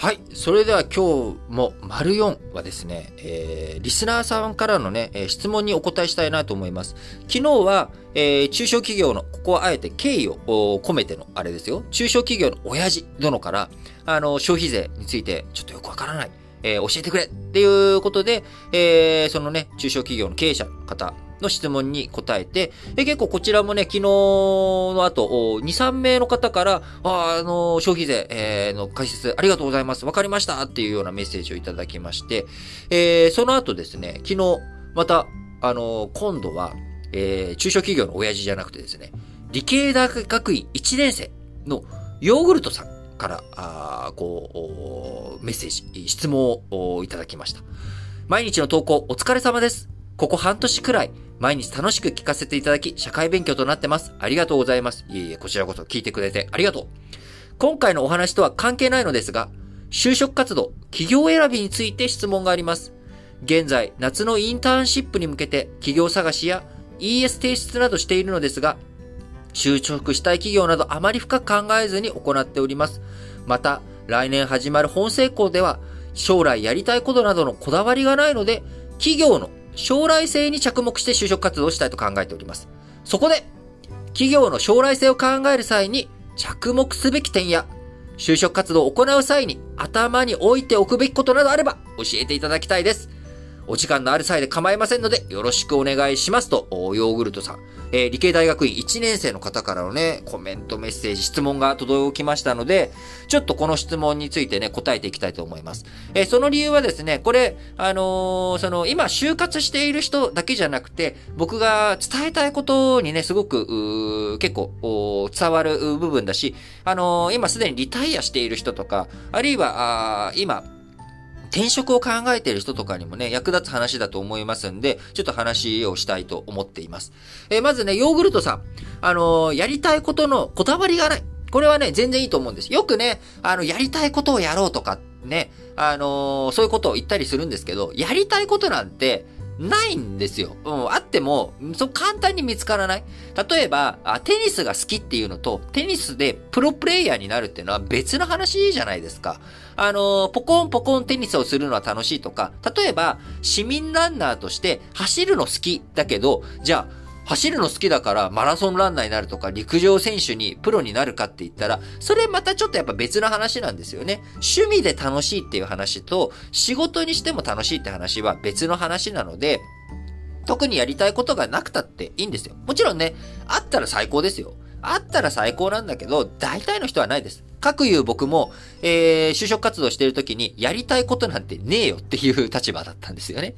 はい。それでは今日も丸4はですね、えー、リスナーさんからのね、え、質問にお答えしたいなと思います。昨日は、えー、中小企業の、ここはあえて敬意を込めてのあれですよ。中小企業の親父殿から、あの、消費税についてちょっとよくわからない。えー、教えてくれっていうことで、えー、そのね、中小企業の経営者の方の質問に答えて、え結構こちらもね、昨日の後、2、3名の方から、あ、あの、消費税、えー、の解説ありがとうございます。わかりましたっていうようなメッセージをいただきまして、えー、その後ですね、昨日、また、あの、今度は、えー、中小企業の親父じゃなくてですね、理系大学院1年生のヨーグルトさんから、あこう、メッセージ、質問をいただきました。毎日の投稿お疲れ様です。ここ半年くらい、毎日楽しく聞かせていただき、社会勉強となってます。ありがとうございます。いえいえ、こちらこそ聞いてくれてありがとう。今回のお話とは関係ないのですが、就職活動、企業選びについて質問があります。現在、夏のインターンシップに向けて企業探しや ES 提出などしているのですが、就職したい企業などあまり深く考えずに行っております。また、来年始まる本成功では、将来やりたいことなどのこだわりがないので、企業の将来性に着目して就職活動をしたいと考えております。そこで、企業の将来性を考える際に着目すべき点や、就職活動を行う際に頭に置いておくべきことなどあれば教えていただきたいです。お時間のある際で構いませんので、よろしくお願いしますと、ヨーグルトさん。えー、理系大学院1年生の方からのね、コメント、メッセージ、質問が届きましたので、ちょっとこの質問についてね、答えていきたいと思います。えー、その理由はですね、これ、あのー、その、今、就活している人だけじゃなくて、僕が伝えたいことにね、すごく、結構、伝わる部分だし、あの今すでにリタイアしている人とか、あるいは、あ今、転職を考えている人とかにもね、役立つ話だと思いますんで、ちょっと話をしたいと思っています。えー、まずね、ヨーグルトさん。あのー、やりたいことのこだわりがない。これはね、全然いいと思うんです。よくね、あの、やりたいことをやろうとか、ね、あのー、そういうことを言ったりするんですけど、やりたいことなんて、ないんですよ。うん、あっても、そう簡単に見つからない。例えばあ、テニスが好きっていうのと、テニスでプロプレイヤーになるっていうのは別の話じゃないですか。あの、ポコンポコンテニスをするのは楽しいとか、例えば、市民ランナーとして走るの好きだけど、じゃあ、走るの好きだからマラソンランナーになるとか陸上選手にプロになるかって言ったら、それまたちょっとやっぱ別の話なんですよね。趣味で楽しいっていう話と、仕事にしても楽しいって話は別の話なので、特にやりたいことがなくたっていいんですよ。もちろんね、あったら最高ですよ。あったら最高なんだけど、大体の人はないです。各言う僕も、えー、就職活動してる時に、やりたいことなんてねえよっていう立場だったんですよね。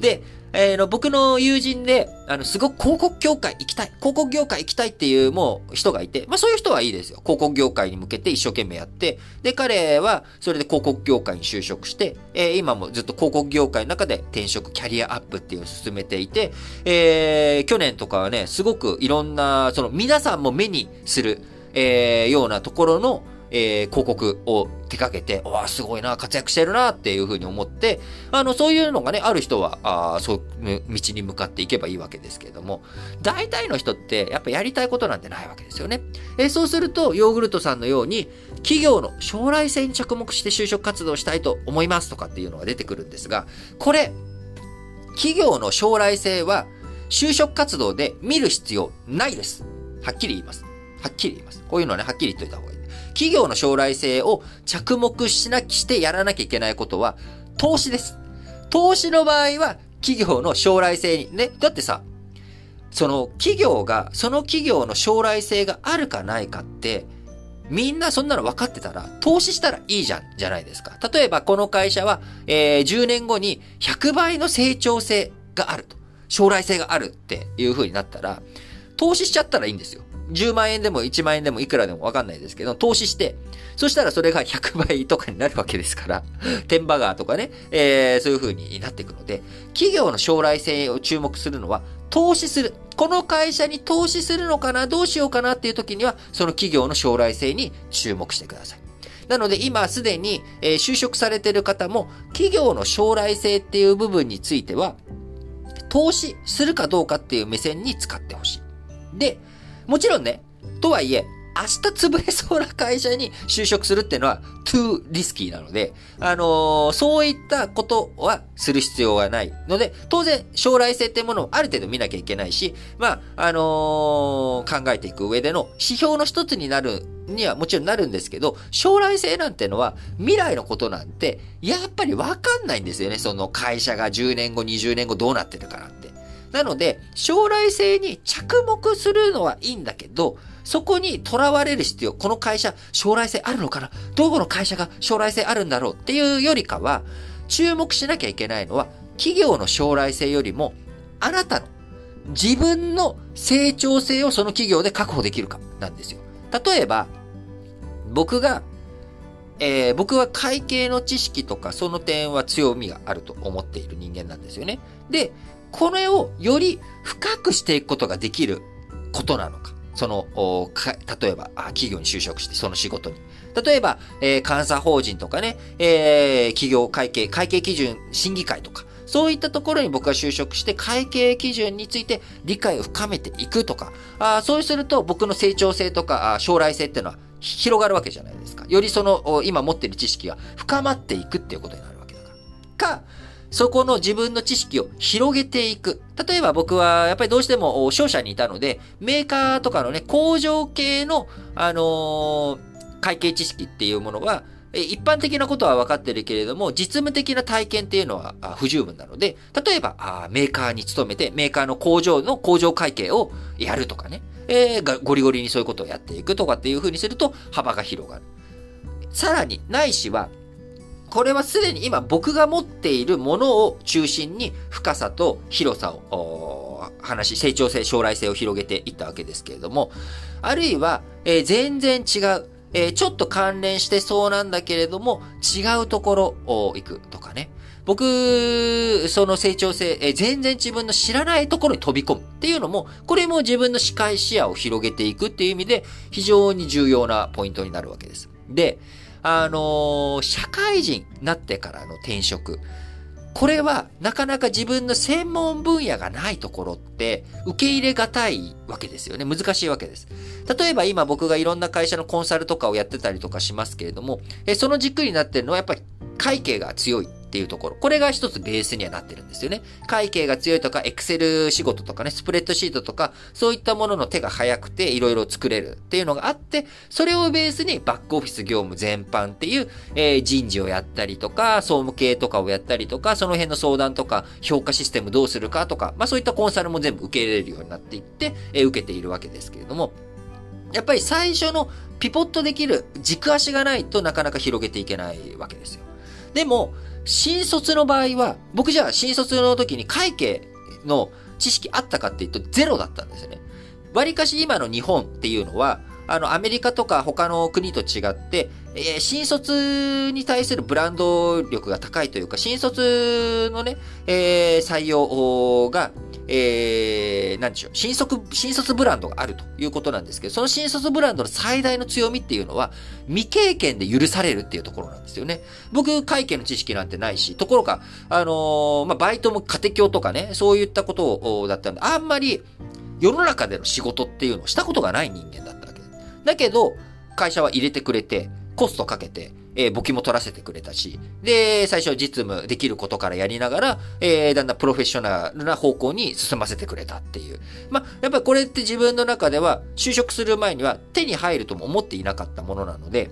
で、えー、の僕の友人で、あの、すごく広告業界行きたい、広告業界行きたいっていうもう人がいて、まあそういう人はいいですよ。広告業界に向けて一生懸命やって、で、彼はそれで広告業界に就職して、えー、今もずっと広告業界の中で転職、キャリアアップっていうのを進めていて、えー、去年とかはね、すごくいろんな、その皆さんも目にする、えー、ようなところの、えー、広告を手掛けて、わ、すごいな、活躍してるな、っていうふうに思って、あの、そういうのがね、ある人は、あそう道に向かっていけばいいわけですけれども、大体の人って、やっぱやりたいことなんてないわけですよね。えー、そうすると、ヨーグルトさんのように、企業の将来性に着目して就職活動したいと思いますとかっていうのが出てくるんですが、これ、企業の将来性は、就職活動で見る必要ないです。はっきり言います。はっきり言います。こういうのはね、はっきり言っといた方がいい。企業の将来性を着目しなきしてやらなきゃいけないことは、投資です。投資の場合は、企業の将来性に、ね、だってさ、その企業が、その企業の将来性があるかないかって、みんなそんなの分かってたら、投資したらいいじゃん、じゃないですか。例えば、この会社は、えー、10年後に100倍の成長性があると。将来性があるっていう風になったら、投資しちゃったらいいんですよ。10万円でも1万円でもいくらでもわかんないですけど、投資して、そしたらそれが100倍とかになるわけですから、テンバガーとかね、えー、そういう風になっていくので、企業の将来性を注目するのは、投資する。この会社に投資するのかなどうしようかなっていう時には、その企業の将来性に注目してください。なので今すでに、え、就職されている方も、企業の将来性っていう部分については、投資するかどうかっていう目線に使ってほしい。で、もちろんね、とはいえ、明日潰れそうな会社に就職するっていうのは too risky なので、あのー、そういったことはする必要はないので、当然将来性っていうものをある程度見なきゃいけないし、まあ、あのー、考えていく上での指標の一つになるにはもちろんなるんですけど、将来性なんてのは未来のことなんて、やっぱりわかんないんですよね。その会社が10年後、20年後どうなってるかなんて。なので、将来性に着目するのはいいんだけど、そこに囚われる必要、この会社、将来性あるのかな？どこの会社が将来性あるんだろうっていうよりかは、注目しなきゃいけないのは、企業の将来性よりも、あなたの自分の成長性をその企業で確保できるかなんですよ。例えば、僕が、えー、僕は会計の知識とかその点は強みがあると思っている人間なんですよね。で、これをより深くしていくことができることなのか。その、例えば、企業に就職して、その仕事に。例えば、えー、監査法人とかね、えー、企業会計、会計基準審議会とか、そういったところに僕が就職して会計基準について理解を深めていくとか、あそうすると僕の成長性とか将来性っていうのは広がるわけじゃないですか。よりその今持ってる知識が深まっていくっていうことになるわけだから。か、そこの自分の知識を広げていく。例えば僕はやっぱりどうしても商社にいたので、メーカーとかのね、工場系の、あのー、会計知識っていうものは、一般的なことは分かってるけれども、実務的な体験っていうのは不十分なので、例えば、メーカーに勤めて、メーカーの工場の工場会計をやるとかね、えー、ゴリゴリにそういうことをやっていくとかっていう風にすると幅が広がる。さらに、ないしは、これはすでに今僕が持っているものを中心に深さと広さを話し、成長性、将来性を広げていったわけですけれども、あるいは、えー、全然違う、えー、ちょっと関連してそうなんだけれども、違うところを行くとかね。僕、その成長性、えー、全然自分の知らないところに飛び込むっていうのも、これも自分の視界視野を広げていくっていう意味で、非常に重要なポイントになるわけです。で、あのー、社会人になってからの転職。これはなかなか自分の専門分野がないところって受け入れがたいわけですよね。難しいわけです。例えば今僕がいろんな会社のコンサルとかをやってたりとかしますけれども、えその軸になってるのはやっぱり会計が強いっていうところ。これが一つベースにはなってるんですよね。会計が強いとか、エクセル仕事とかね、スプレッドシートとか、そういったものの手が早くていろいろ作れるっていうのがあって、それをベースにバックオフィス業務全般っていう、えー、人事をやったりとか、総務系とかをやったりとか、その辺の相談とか、評価システムどうするかとか、まあそういったコンサルも全部受け入れるようになっていって、えー、受けているわけですけれども、やっぱり最初のピポットできる軸足がないとなかなか広げていけないわけですよ。でも、新卒の場合は、僕じゃあ新卒の時に会計の知識あったかっていうとゼロだったんですよね。割かし今の日本っていうのは、あの、アメリカとか他の国と違って、えー、新卒に対するブランド力が高いというか、新卒のね、えー、採用が、えー、なんでしょう、新卒、新卒ブランドがあるということなんですけど、その新卒ブランドの最大の強みっていうのは、未経験で許されるっていうところなんですよね。僕、会計の知識なんてないし、ところが、あのー、まあ、バイトも家庭教とかね、そういったことを、だったんで、あんまり、世の中での仕事っていうのをしたことがない人間だったわけです。だけど、会社は入れてくれて、コストかけて、えー、簿記も取らせてくれたし、で、最初実務できることからやりながら、えー、だんだんプロフェッショナルな方向に進ませてくれたっていう。まあ、やっぱりこれって自分の中では、就職する前には手に入るとも思っていなかったものなので、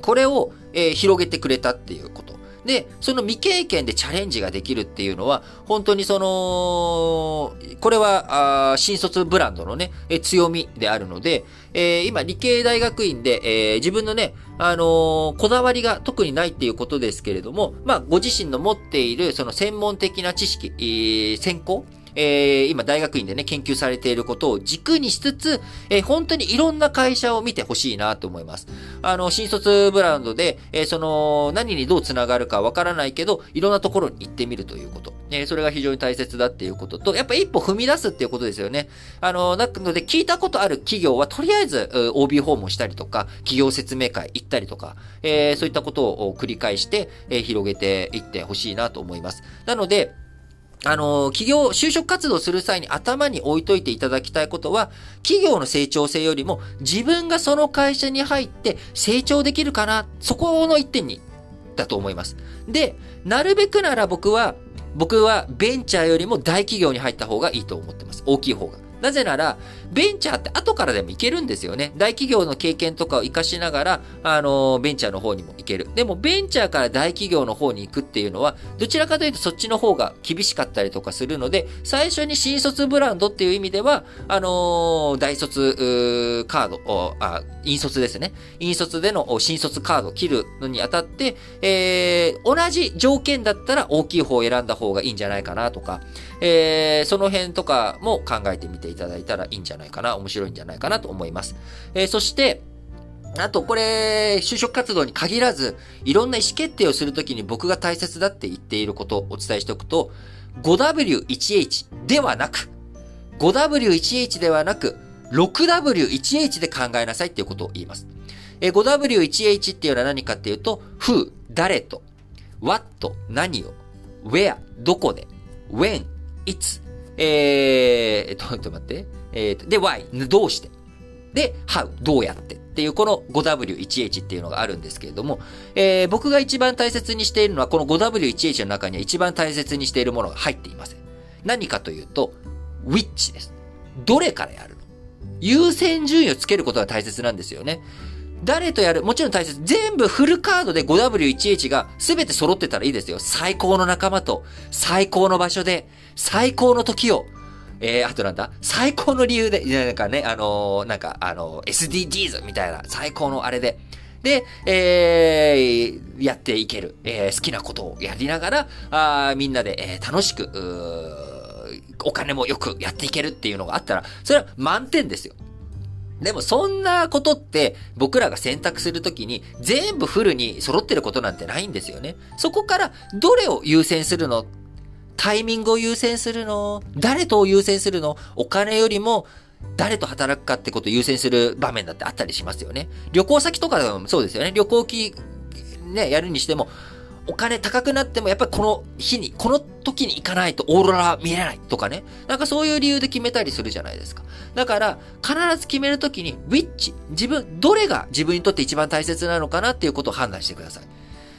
これを、えー、広げてくれたっていうこと。で、その未経験でチャレンジができるっていうのは、本当にその、これは、新卒ブランドのね、え強みであるので、えー、今、理系大学院で、えー、自分のね、あのー、こだわりが特にないっていうことですけれども、まあ、ご自身の持っている、その専門的な知識、えー、専攻えー、今大学院でね、研究されていることを軸にしつつ、えー、本当にいろんな会社を見てほしいなと思います。あの、新卒ブランドで、えー、その、何にどう繋がるかわからないけど、いろんなところに行ってみるということ。えー、それが非常に大切だっていうことと、やっぱ一歩踏み出すっていうことですよね。あの、なので聞いたことある企業は、とりあえず、OB 訪問したりとか、企業説明会行ったりとか、えー、そういったことを繰り返して、えー、広げていってほしいなと思います。なので、あの、企業、就職活動する際に頭に置いといていただきたいことは、企業の成長性よりも自分がその会社に入って成長できるかな、そこの一点に、だと思います。で、なるべくなら僕は、僕はベンチャーよりも大企業に入った方がいいと思ってます。大きい方が。なぜなら、ベンチャーって後からでもいけるんですよね。大企業の経験とかを活かしながら、あの、ベンチャーの方にも行ける。でも、ベンチャーから大企業の方に行くっていうのは、どちらかというとそっちの方が厳しかったりとかするので、最初に新卒ブランドっていう意味では、あの大卒カードあ、引率ですね。引率での新卒カードを切るのにあたって、えー、同じ条件だったら大きい方を選んだ方がいいんじゃないかなとか、えー、その辺とかも考えてみていただいたらいいんじゃないかな、面白いんじゃないかなと思います。えー、そして、あと、これ、就職活動に限らず、いろんな意思決定をするときに僕が大切だって言っていることをお伝えしておくと、5W1H ではなく、5W1H ではなく、6W1H で考えなさいっていうことを言います。え 5W1H っていうのは何かっていうと、who、誰と、what、何を、where、どこで、when、いつ、えー、ちょっと待って、えー、で、why、どうして、で、how、どうやって？っていうこの 5W1H っていうのがあるんですけれども、えー、僕が一番大切にしているのはこの 5W1H の中には一番大切にしているものが入っていません。何かというと、which です。どれからやるの？優先順位をつけることが大切なんですよね。誰とやる？もちろん大切。全部フルカードで 5W1H が全て揃ってたらいいですよ。最高の仲間と、最高の場所で、最高の時を、えー、あとなんだ？最高の理由で、なんかね、あのー、なんか、あのー、SDGs みたいな、最高のあれで。で、えー、やっていける。えー、好きなことをやりながら、あみんなで、えー、楽しく、お金もよくやっていけるっていうのがあったら、それは満点ですよ。でもそんなことって僕らが選択するときに全部フルに揃ってることなんてないんですよね。そこからどれを優先するのタイミングを優先するの？誰とを優先するの？お金よりも誰と働くかってことを優先する場面だってあったりしますよね。旅行先とかでもそうですよね。旅行機ね、やるにしても、お金高くなってもやっぱりこの日に、この時に行かないとオーロラ見れないとかね。なんかそういう理由で決めたりするじゃないですか。だから、必ず決めるときに、which、自分、どれが自分にとって一番大切なのかなっていうことを判断してください。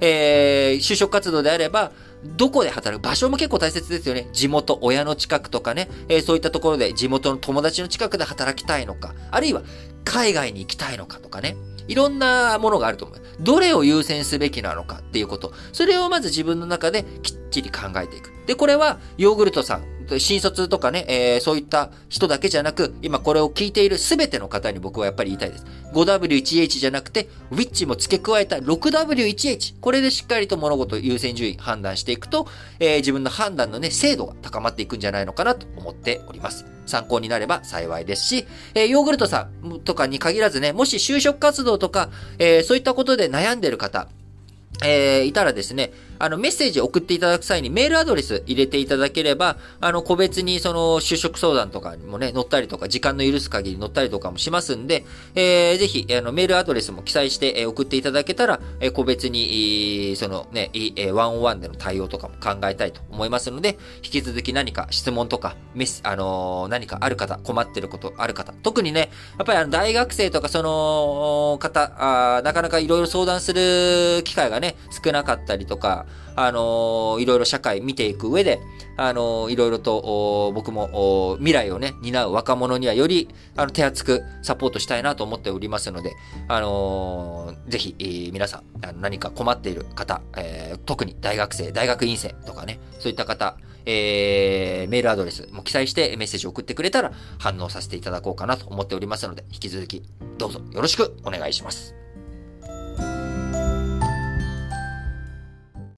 えー、就職活動であれば、どこで働く？場所も結構大切ですよね。地元、親の近くとかね、えー、そういったところで地元の友達の近くで働きたいのか、あるいは海外に行きたいのかとかね。いろんなものがあると思う。どれを優先すべきなのかっていうこと。それをまず自分の中できっちり考えていく。で、これはヨーグルトさん、新卒とかね、えー、そういった人だけじゃなく、今これを聞いているすべての方に僕はやっぱり言いたいです。5W1H じゃなくて、which も付け加えた 6W1H。これでしっかりと物事優先順位判断していくと、えー、自分の判断のね、精度が高まっていくんじゃないのかなと思っております。参考になれば幸いですし、えー、ヨーグルトさんとかに限らずね、もし就職活動とか、えー、そういったことで悩んでる方、えー、いたらですね、あの、メッセージ送っていただく際にメールアドレス入れていただければ、あの、個別にその、就職相談とかにもね、載ったりとか、時間の許す限り載ったりとかもしますんで、えー、ぜひ、あの、メールアドレスも記載して、え、送っていただけたら、え、個別に、そのね、え、ワンオンワンでの対応とかも考えたいと思いますので、引き続き何か質問とか、メス、あのー、何かある方、困ってることある方、特にね、やっぱりあの、大学生とかその方、あなかなかいろいろ相談する機会がね、少なかったりとかあのー、いろいろ社会見ていく上で、あのー、いろいろと僕も未来をね、担う若者にはよりあの手厚くサポートしたいなと思っておりますので、あのー、ぜひ、えー、皆さんあの何か困っている方、えー、特に大学生、大学院生とかね、そういった方、えー、メールアドレスも記載してメッセージを送ってくれたら反応させていただこうかなと思っておりますので、引き続きどうぞよろしくお願いします。